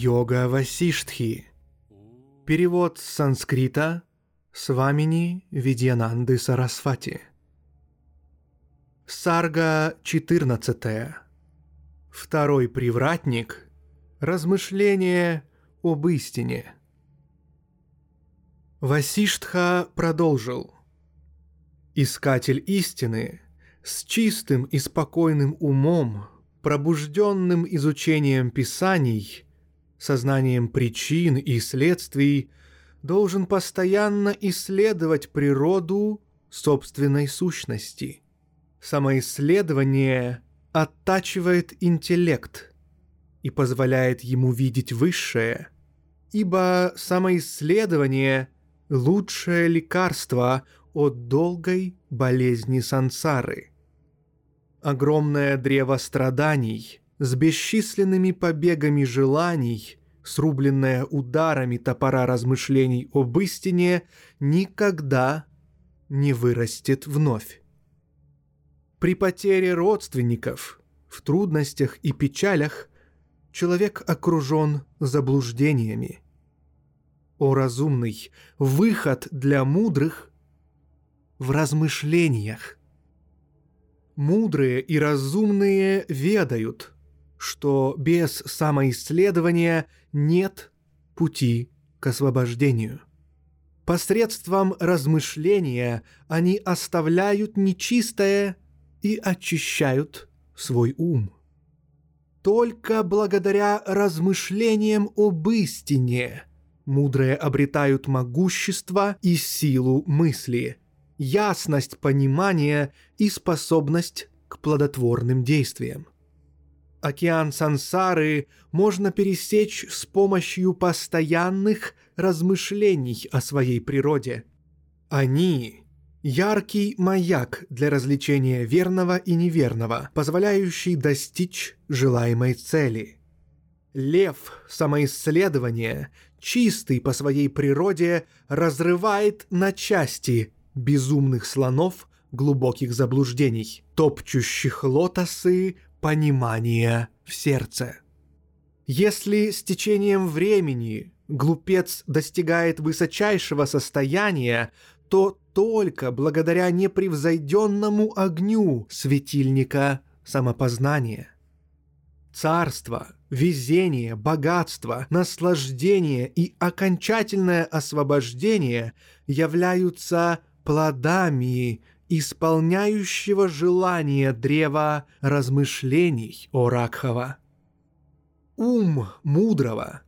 Йога Васиштхи. Перевод с санскрита Свамини Видьянанды Сарасвати. Сарга 14. Второй привратник. Размышление об истине. Васиштха продолжил. Искатель истины с чистым и спокойным умом, пробужденным изучением писаний, сознанием причин и следствий, должен постоянно исследовать природу собственной сущности. Самоисследование оттачивает интеллект и позволяет ему видеть высшее, ибо самоисследование – лучшее лекарство от долгой болезни сансары. Огромное древо страданий с бесчисленными побегами желаний, срубленное ударами топора размышлений об истине, никогда не вырастет вновь. При потере родственников, в трудностях и печалях человек окружен заблуждениями. О разумный, выход для мудрых в размышлениях. Мудрые и разумные ведают, что без самоисследования нет пути к освобождению. Посредством размышления они оставляют нечистое и очищают свой ум. Только благодаря размышлениям об истине мудрые обретают могущество и силу мысли, ясность понимания и способность к плодотворным действиям. Океан сансары можно пересечь с помощью постоянных размышлений о своей природе. Они – яркий маяк для развлечения верного и неверного, позволяющий достичь желаемой цели. Лев самоисследования, чистый по своей природе, разрывает на части безумных слонов глубоких заблуждений, топчущих лотосы понимания в сердце. Если с течением времени глупец достигает высочайшего состояния, то только благодаря непревзойденному огню светильника самопознания. Царство, везение, богатство, наслаждение и окончательное освобождение являются плодами исполняющего желание древа размышлений о Ракхава. Ум мудрого,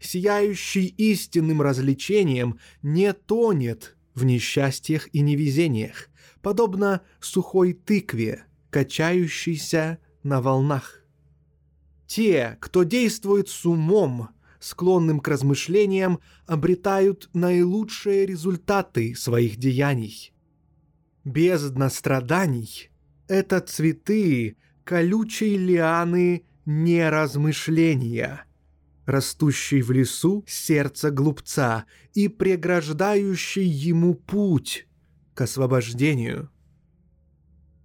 сияющий истинным развлечением, не тонет в несчастьях и невезениях, подобно сухой тыкве, качающейся на волнах. Те, кто действует с умом, склонным к размышлениям, обретают наилучшие результаты своих деяний. Бездна страданий — это цветы колючей лианы неразмышления, растущей в лесу сердца глупца и преграждающей ему путь к освобождению.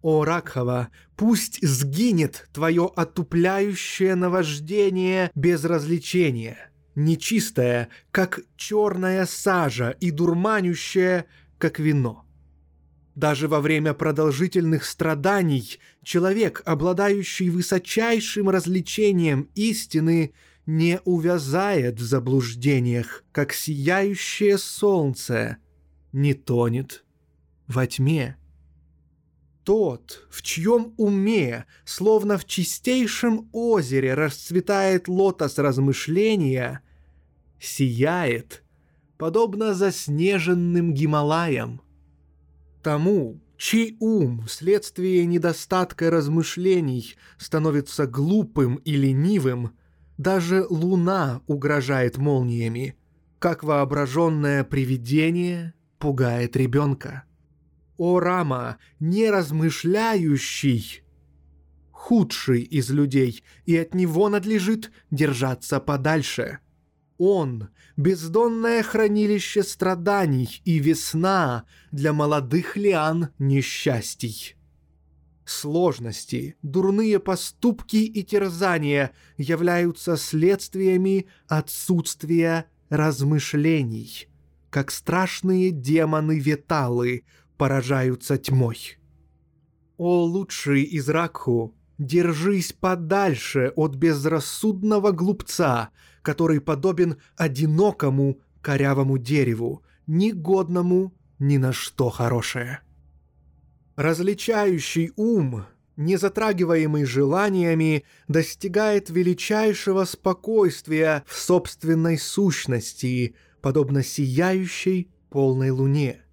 О, Ракхава, пусть сгинет твое отупляющее наваждение без развлечения, нечистое, как черная сажа, и дурманющее, как вино. Даже во время продолжительных страданий человек, обладающий высочайшим развлечением истины, не увязает в заблуждениях, как сияющее солнце, не тонет во тьме. Тот, в чьем уме, словно в чистейшем озере, расцветает лотос размышления, сияет, подобно заснеженным Гималаям – тому, чей ум вследствие недостатка размышлений становится глупым и ленивым, даже луна угрожает молниями, как воображенное привидение пугает ребенка. О Рама, неразмышляющий, худший из людей, и от него надлежит держаться подальше. Он — бездонное хранилище страданий и весна для молодых лиан несчастий. Сложности, дурные поступки и терзания являются следствиями отсутствия размышлений, как страшные демоны-веталы поражаются тьмой. О лучший из Ракху, держись подальше от безрассудного глупца, который подобен одинокому корявому дереву, негодному ни на что хорошее. Различающий ум, не затрагиваемый желаниями, достигает величайшего спокойствия в собственной сущности, подобно сияющей полной луне.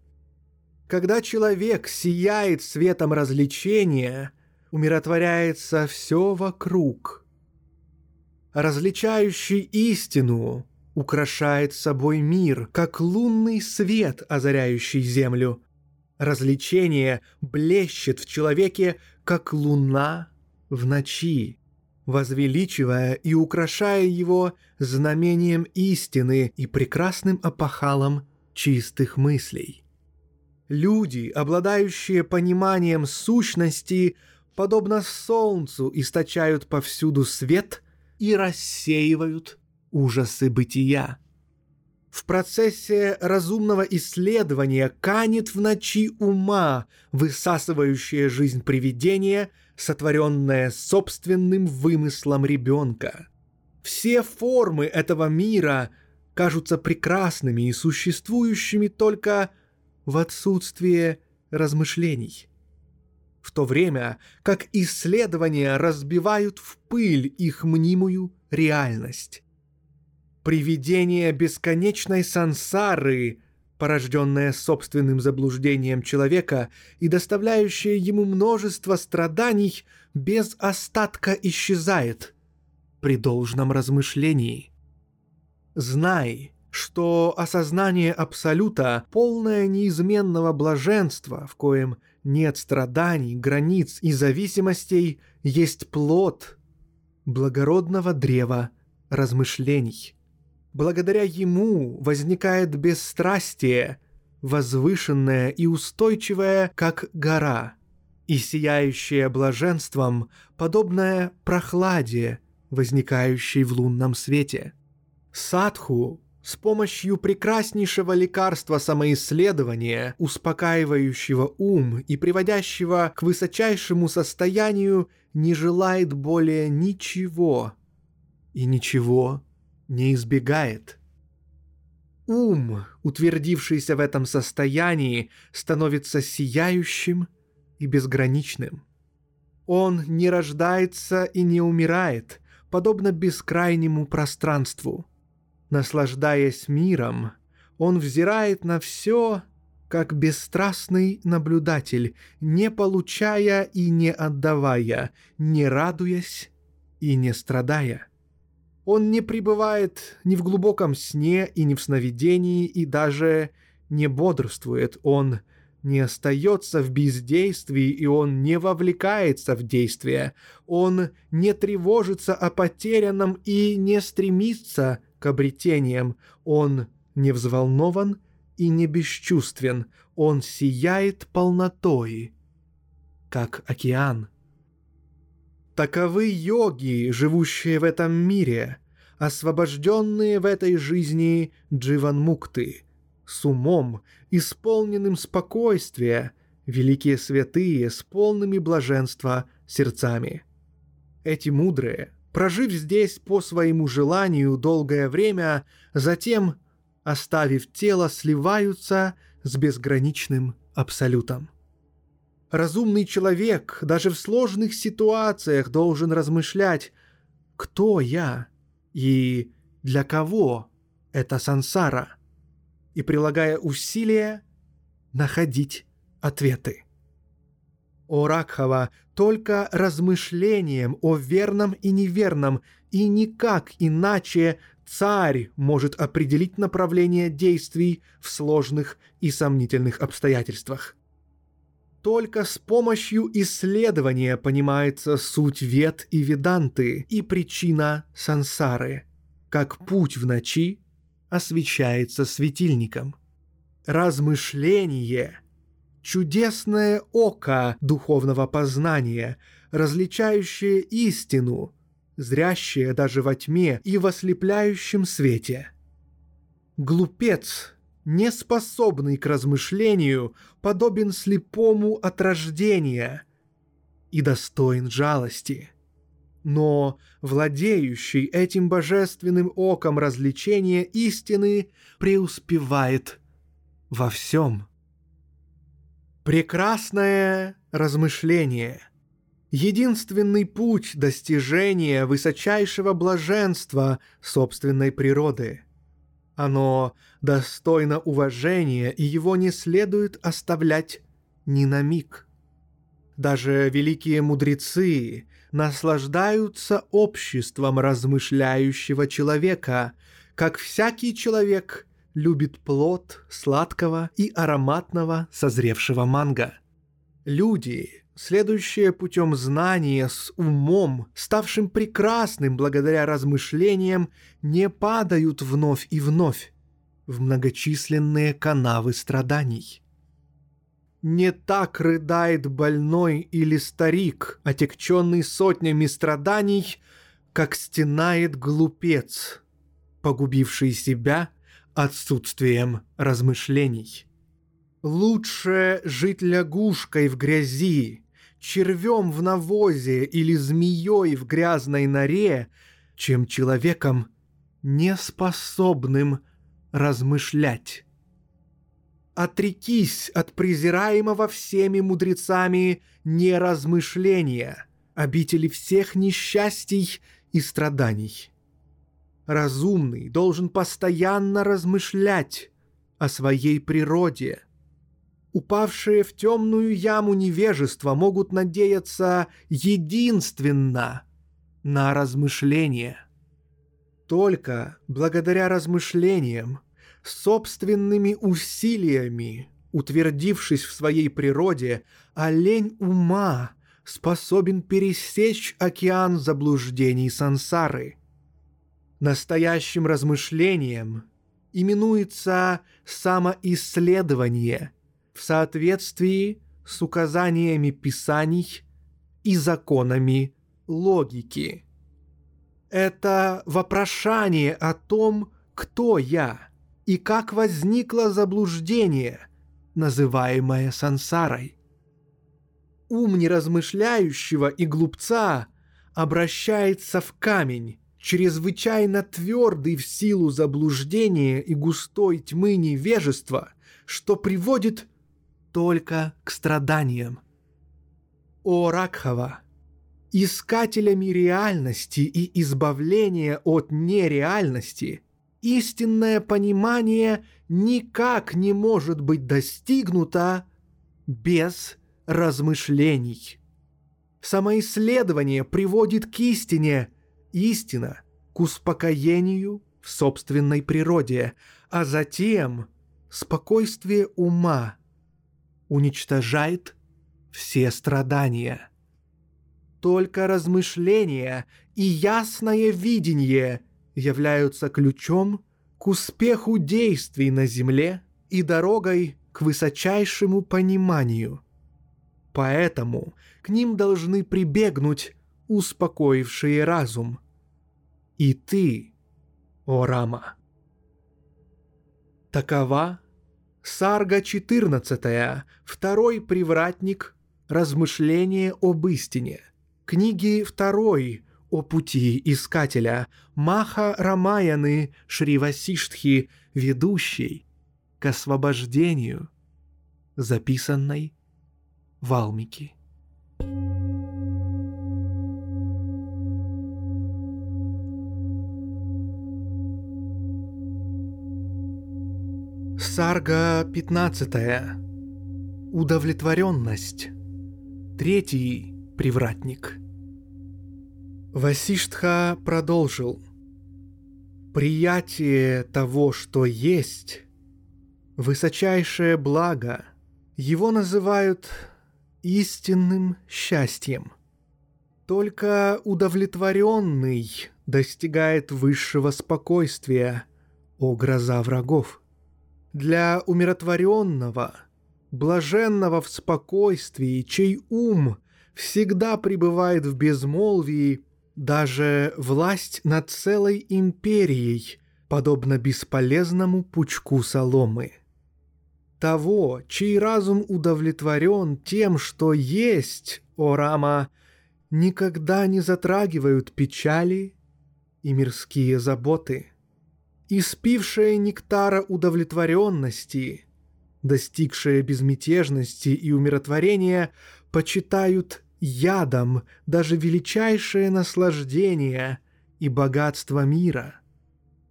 Когда человек сияет светом развлечения, умиротворяется все вокруг. Различающий истину украшает собой мир, как лунный свет, озаряющий землю. Развлечение блещет в человеке, как луна в ночи, возвеличивая и украшая его знамением истины и прекрасным опахалом чистых мыслей. Люди, обладающие пониманием сущности, подобно солнцу, источают повсюду свет и рассеивают ужасы бытия. В процессе разумного исследования канет в ночи ума, высасывающая жизнь привидения, сотворенная собственным вымыслом ребенка. Все формы этого мира кажутся прекрасными и существующими только в отсутствие размышлений. В то время как исследования разбивают в пыль их мнимую реальность. Привидение бесконечной сансары, порожденное собственным заблуждением человека и доставляющее ему множество страданий, без остатка исчезает при должном размышлении. Знай, что осознание Абсолюта, полное неизменного блаженства, в коем нет страданий, границ и зависимостей, есть плод благородного древа размышлений. Благодаря ему возникает бесстрастие, возвышенное и устойчивое, как гора, и сияющее блаженством, подобное прохладе, возникающей в лунном свете. Садху с помощью прекраснейшего лекарства самоисследования, успокаивающего ум и приводящего к высочайшему состоянию, не желает более ничего и ничего не избегает. Ум, утвердившийся в этом состоянии, становится сияющим и безграничным. Он не рождается и не умирает, подобно бескрайнему пространству – Наслаждаясь миром, он взирает на все, как бесстрастный наблюдатель, не получая и не отдавая, не радуясь и не страдая. Он не пребывает ни в глубоком сне и ни в сновидении, и даже не бодрствует. Он не остается в бездействии, и он не вовлекается в действие. Он не тревожится о потерянном и не стремится к обретениям. Он не взволнован и не бесчувствен. Он сияет полнотой, как океан. Таковы йоги, живущие в этом мире, освобожденные в этой жизни дживанмукты, с умом, исполненным спокойствия, великие святые с полными блаженства сердцами. Эти мудрые, прожив здесь по своему желанию долгое время, затем, оставив тело, сливаются с безграничным абсолютом. Разумный человек даже в сложных ситуациях должен размышлять, кто я и для кого это сансара, и, прилагая усилия, находить ответы. О Ракхава, только размышлением о верном и неверном, и никак иначе царь может определить направление действий в сложных и сомнительных обстоятельствах. Только с помощью исследования понимается суть вет и веданты и причина сансары, как путь в ночи освещается светильником. Размышление – чудесное око духовного познания, различающее истину, зрящее даже во тьме и в ослепляющем свете. Глупец – неспособный к размышлению, подобен слепому от рождения и достоин жалости. Но владеющий этим божественным оком развлечения истины преуспевает во всем. Прекрасное размышление – единственный путь достижения высочайшего блаженства собственной природы – оно достойно уважения, и его не следует оставлять ни на миг. Даже великие мудрецы наслаждаются обществом размышляющего человека, как всякий человек любит плод сладкого и ароматного созревшего манго. Люди, следующие путем знания с умом, ставшим прекрасным благодаря размышлениям, не падают вновь и вновь в многочисленные канавы страданий. Не так рыдает больной или старик, отекченный сотнями страданий, как стенает глупец, погубивший себя отсутствием размышлений. Лучше жить лягушкой в грязи, червем в навозе или змеей в грязной норе, чем человеком, неспособным размышлять. Отрекись от презираемого всеми мудрецами неразмышления, обители всех несчастий и страданий. Разумный должен постоянно размышлять о своей природе – упавшие в темную яму невежества могут надеяться единственно на размышления. Только благодаря размышлениям, собственными усилиями, утвердившись в своей природе, олень ума способен пересечь океан заблуждений сансары. Настоящим размышлением именуется самоисследование – в соответствии с указаниями Писаний и законами логики. Это вопрошание о том, кто я и как возникло заблуждение, называемое сансарой. Ум неразмышляющего и глупца обращается в камень, чрезвычайно твердый в силу заблуждения и густой тьмы невежества, что приводит только к страданиям. О Ракхава, искателями реальности и избавления от нереальности, истинное понимание никак не может быть достигнуто без размышлений. Самоисследование приводит к истине, истина – к успокоению в собственной природе, а затем спокойствие ума – уничтожает все страдания. Только размышления и ясное видение являются ключом к успеху действий на Земле и дорогой к высочайшему пониманию. Поэтому к ним должны прибегнуть успокоившие разум. И ты, о Рама. Такова Сарга 14, второй привратник, размышление об истине. Книги второй о пути искателя, Маха Рамаяны Шривасиштхи, ведущий к освобождению, записанной Валмики. Сарга 15. Удовлетворенность. Третий привратник. Васиштха продолжил. Приятие того, что есть, высочайшее благо, его называют истинным счастьем. Только удовлетворенный достигает высшего спокойствия, о гроза врагов. Для умиротворенного, блаженного в спокойствии, чей ум всегда пребывает в безмолвии, даже власть над целой империей, подобно бесполезному пучку соломы. Того, чей разум удовлетворен тем, что есть, о Рама, никогда не затрагивают печали и мирские заботы. Испившая нектара удовлетворенности, достигшая безмятежности и умиротворения, почитают ядом даже величайшее наслаждение и богатство мира.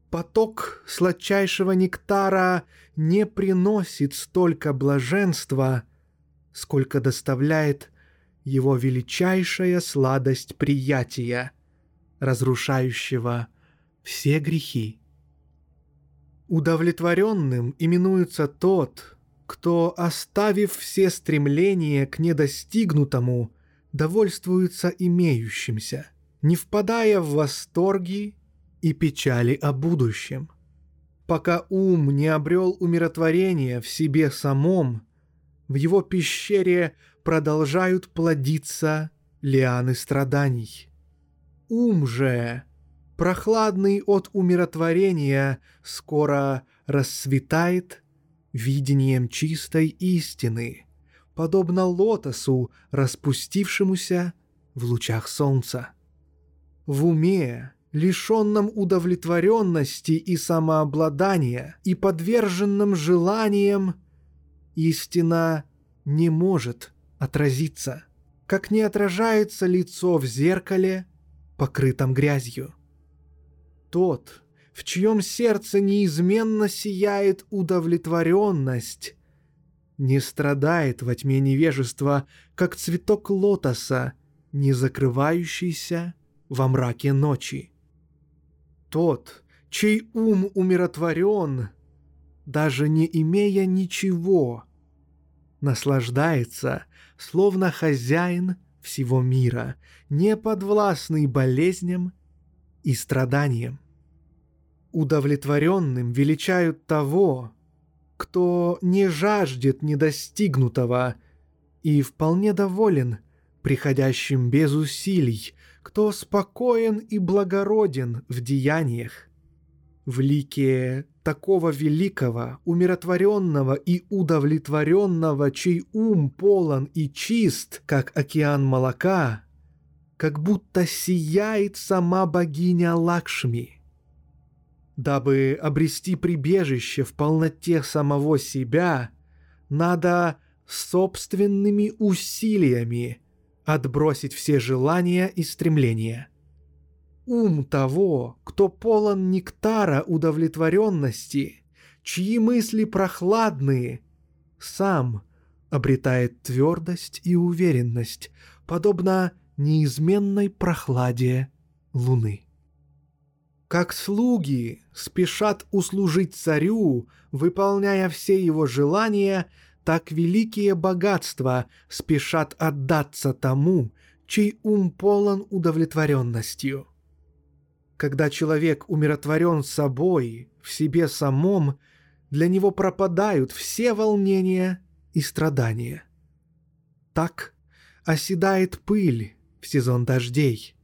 Поток сладчайшего нектара не приносит столько блаженства, сколько доставляет его величайшая сладость приятия, разрушающего все грехи. Удовлетворенным именуется тот, кто, оставив все стремления к недостигнутому, довольствуется имеющимся, не впадая в восторги и печали о будущем. Пока ум не обрел умиротворения в себе самом, в его пещере продолжают плодиться лианы страданий. Ум же, прохладный от умиротворения, скоро расцветает видением чистой истины, подобно лотосу, распустившемуся в лучах солнца. В уме, лишенном удовлетворенности и самообладания и подверженном желаниям, истина не может отразиться, как не отражается лицо в зеркале, покрытом грязью. Тот, в чьем сердце неизменно сияет удовлетворенность, не страдает во тьме невежества, как цветок лотоса, не закрывающийся во мраке ночи. Тот, чей ум умиротворен, даже не имея ничего, наслаждается, словно хозяин всего мира, не подвластный болезням и страданиям. Удовлетворенным величают того, кто не жаждет недостигнутого и вполне доволен приходящим без усилий, кто спокоен и благороден в деяниях. В лике такого великого, умиротворенного и удовлетворенного, чей ум полон и чист, как океан молока, как будто сияет сама богиня Лакшми. Дабы обрести прибежище в полноте самого себя, надо собственными усилиями отбросить все желания и стремления – ум того, кто полон нектара удовлетворенности, чьи мысли прохладные, сам обретает твердость и уверенность, подобно неизменной прохладе луны. Как слуги спешат услужить царю, выполняя все его желания, так великие богатства спешат отдаться тому, чей ум полон удовлетворенностью – когда человек умиротворен собой, в себе самом, для него пропадают все волнения и страдания. Так оседает пыль в сезон дождей.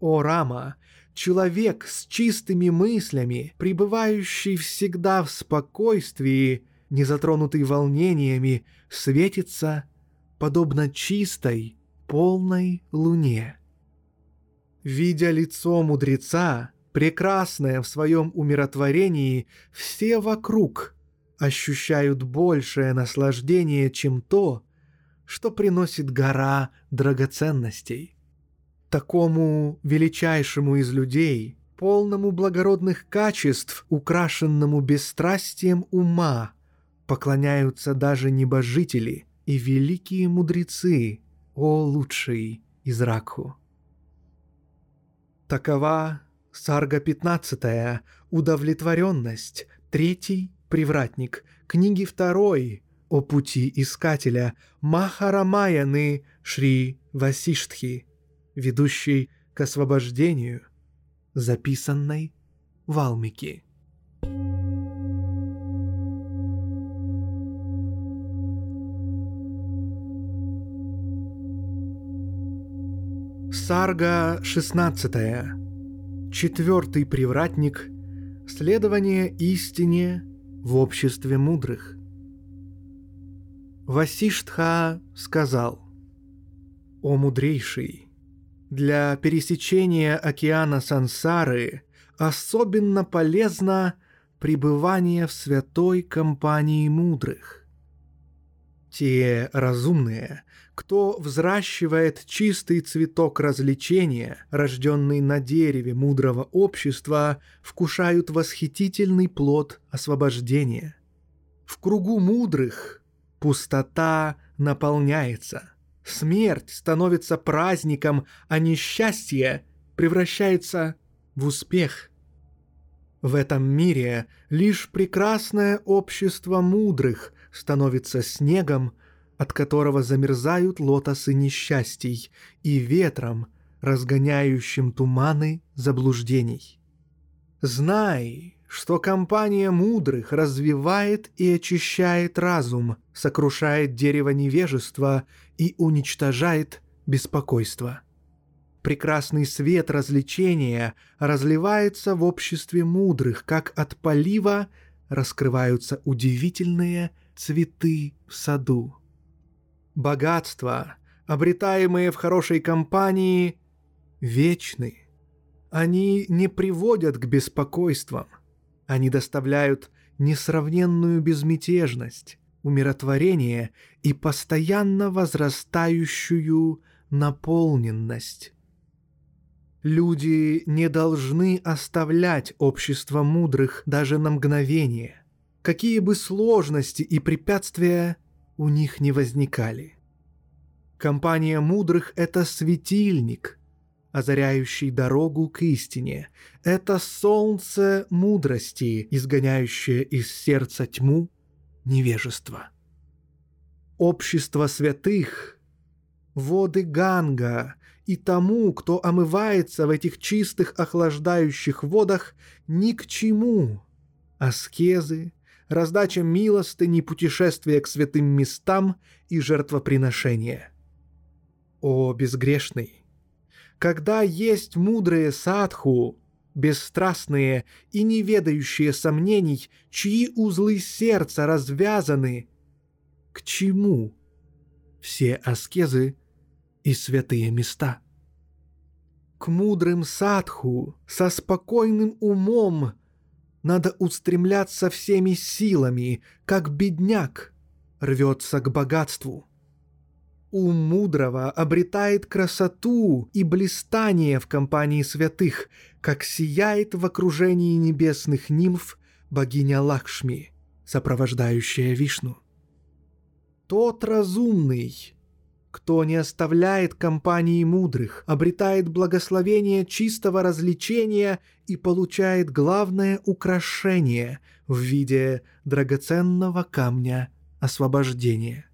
О, Рама, человек с чистыми мыслями, пребывающий всегда в спокойствии, не затронутый волнениями, светится, подобно чистой, полной луне. Видя лицо мудреца, прекрасное в своем умиротворении, все вокруг ощущают большее наслаждение, чем то, что приносит гора драгоценностей. Такому величайшему из людей, полному благородных качеств, украшенному бесстрастием ума, поклоняются даже небожители и великие мудрецы, о лучший из Ракху. Такова сарга 15 удовлетворенность, третий привратник, книги второй о пути искателя Махарамаяны Шри Васиштхи, ведущий к освобождению, записанной Валмики. Сарга 16. Четвертый привратник. Следование истине в обществе мудрых. Васиштха сказал, «О мудрейший, для пересечения океана сансары особенно полезно пребывание в святой компании мудрых. Те разумные, кто взращивает чистый цветок развлечения, рожденный на дереве мудрого общества, вкушают восхитительный плод освобождения. В кругу мудрых пустота наполняется. Смерть становится праздником, а несчастье превращается в успех. В этом мире лишь прекрасное общество мудрых становится снегом, от которого замерзают лотосы несчастий, и ветром, разгоняющим туманы заблуждений. Знай, что компания мудрых развивает и очищает разум, сокрушает дерево невежества и уничтожает беспокойство. Прекрасный свет развлечения разливается в обществе мудрых, как от полива раскрываются удивительные цветы в саду. Богатства, обретаемые в хорошей компании, вечны. Они не приводят к беспокойствам. Они доставляют несравненную безмятежность, умиротворение и постоянно возрастающую наполненность. Люди не должны оставлять общество мудрых даже на мгновение, какие бы сложности и препятствия у них не возникали. Компания мудрых — это светильник, озаряющий дорогу к истине. Это солнце мудрости, изгоняющее из сердца тьму невежества. Общество святых, воды Ганга и тому, кто омывается в этих чистых охлаждающих водах, ни к чему. Аскезы, раздача милостыни, путешествия к святым местам и жертвоприношения. О, безгрешный! Когда есть мудрые садху, бесстрастные и не ведающие сомнений, чьи узлы сердца развязаны, к чему все аскезы и святые места? К мудрым садху со спокойным умом надо устремляться всеми силами, как бедняк рвется к богатству. Ум мудрого обретает красоту и блистание в компании святых, как сияет в окружении небесных нимф богиня Лакшми, сопровождающая Вишну. Тот разумный, кто не оставляет компании мудрых, обретает благословение чистого развлечения и получает главное украшение в виде драгоценного камня освобождения.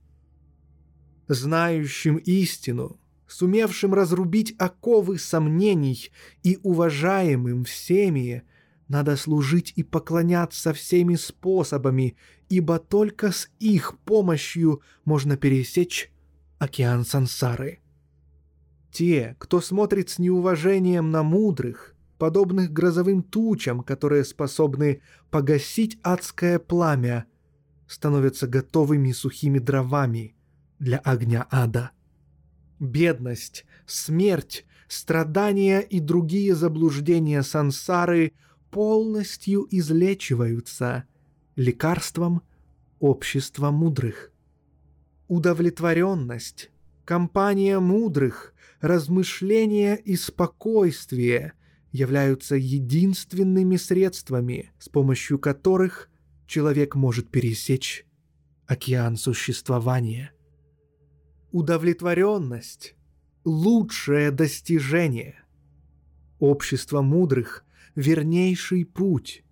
Знающим истину, сумевшим разрубить оковы сомнений и уважаемым всеми, надо служить и поклоняться всеми способами, ибо только с их помощью можно пересечь океан сансары. Те, кто смотрит с неуважением на мудрых, подобных грозовым тучам, которые способны погасить адское пламя, становятся готовыми сухими дровами для огня ада. Бедность, смерть, страдания и другие заблуждения сансары полностью излечиваются лекарством общества мудрых удовлетворенность, компания мудрых, размышления и спокойствие являются единственными средствами, с помощью которых человек может пересечь океан существования. Удовлетворенность – лучшее достижение. Общество мудрых – вернейший путь.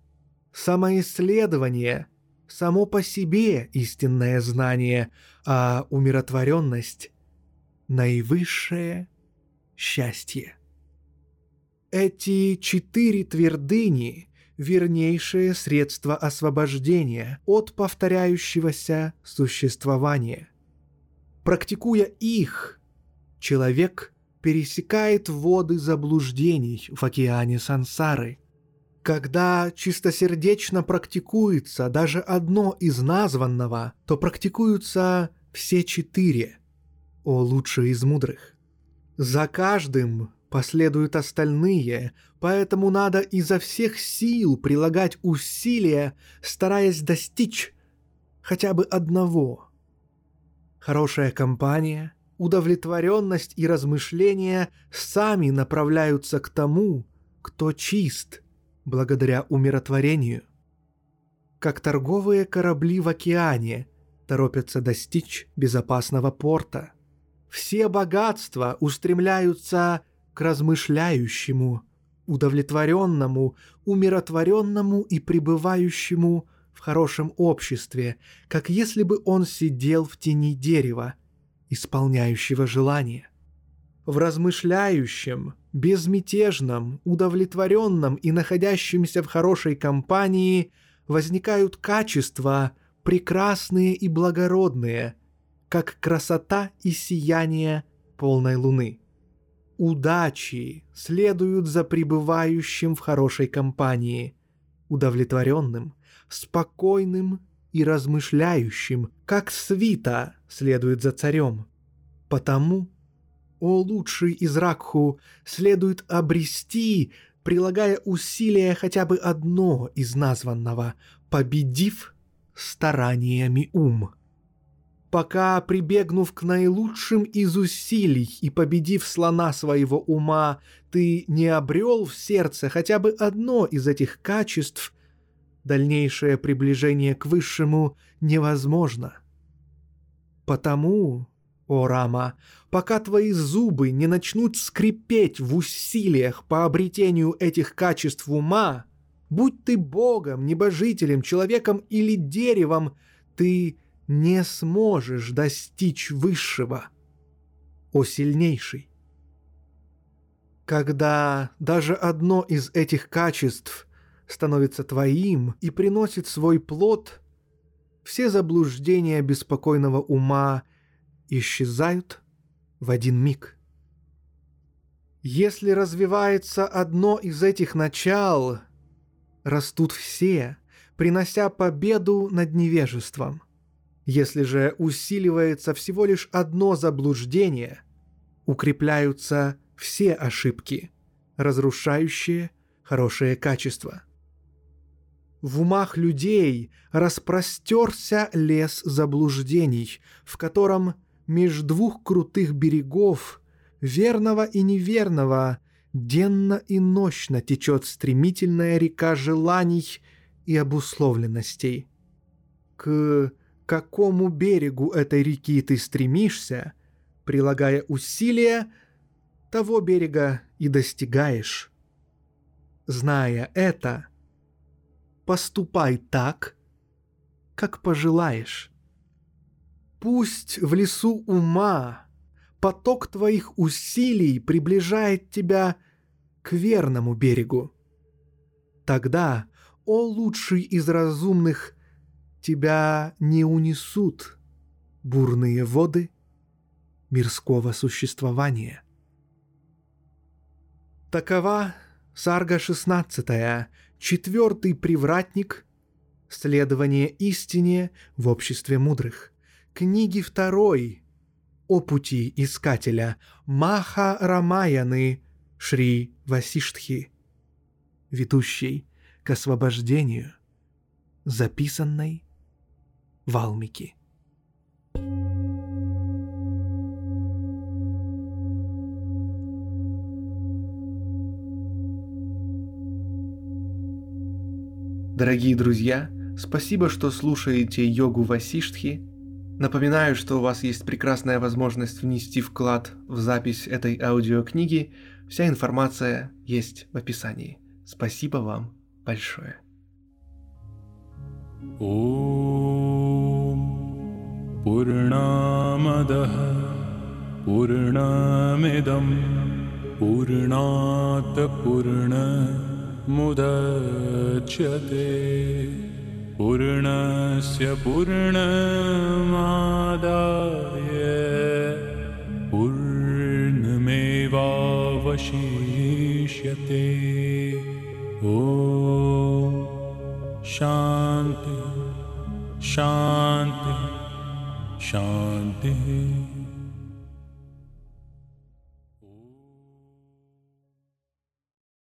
Самоисследование – само по себе истинное знание, а умиротворенность – наивысшее счастье. Эти четыре твердыни – вернейшее средство освобождения от повторяющегося существования. Практикуя их, человек пересекает воды заблуждений в океане сансары. Когда чистосердечно практикуется даже одно из названного, то практикуются все четыре, о лучший из мудрых. За каждым последуют остальные, поэтому надо изо всех сил прилагать усилия, стараясь достичь хотя бы одного. Хорошая компания, удовлетворенность и размышления сами направляются к тому, кто чист, благодаря умиротворению. Как торговые корабли в океане торопятся достичь безопасного порта. Все богатства устремляются к размышляющему, удовлетворенному, умиротворенному и пребывающему в хорошем обществе, как если бы он сидел в тени дерева, исполняющего желание. В размышляющем, безмятежном, удовлетворенном и находящемся в хорошей компании возникают качества прекрасные и благородные, как красота и сияние полной луны удачи следуют за пребывающим в хорошей компании, удовлетворенным, спокойным и размышляющим, как свита следует за царем. Потому, о лучший из Ракху, следует обрести, прилагая усилия хотя бы одно из названного, победив стараниями ум пока, прибегнув к наилучшим из усилий и победив слона своего ума, ты не обрел в сердце хотя бы одно из этих качеств, дальнейшее приближение к высшему невозможно. Потому, о Рама, пока твои зубы не начнут скрипеть в усилиях по обретению этих качеств ума, будь ты богом, небожителем, человеком или деревом, ты не сможешь достичь высшего, о сильнейший. Когда даже одно из этих качеств становится твоим и приносит свой плод, все заблуждения беспокойного ума исчезают в один миг. Если развивается одно из этих начал, растут все, принося победу над невежеством. Если же усиливается всего лишь одно заблуждение, укрепляются все ошибки, разрушающие хорошее качество. В умах людей распростерся лес заблуждений, в котором меж двух крутых берегов, верного и неверного, денно и ночно течет стремительная река желаний и обусловленностей. К какому берегу этой реки ты стремишься, прилагая усилия, того берега и достигаешь. Зная это, поступай так, как пожелаешь. Пусть в лесу ума поток твоих усилий приближает тебя к верному берегу. Тогда, о лучший из разумных, тебя не унесут бурные воды мирского существования. Такова Сарга 16, четвертый привратник, следование истине в обществе мудрых, книги второй о пути искателя Маха Рамаяны Шри Васиштхи, ведущий к освобождению, записанной Валмики. Дорогие друзья, спасибо, что слушаете йогу Васиштхи. Напоминаю, что у вас есть прекрасная возможность внести вклад в запись этой аудиокниги. Вся информация есть в описании. Спасибо вам большое. ॐ पूर्णामदः पूर्णमिदं पूर्णात् पूर्णमुदच्यते पूर्णस्य पूर्णमादाय पूर्णमेवावशिष्यते। ॐ शान्ति शान्ति शान्तिः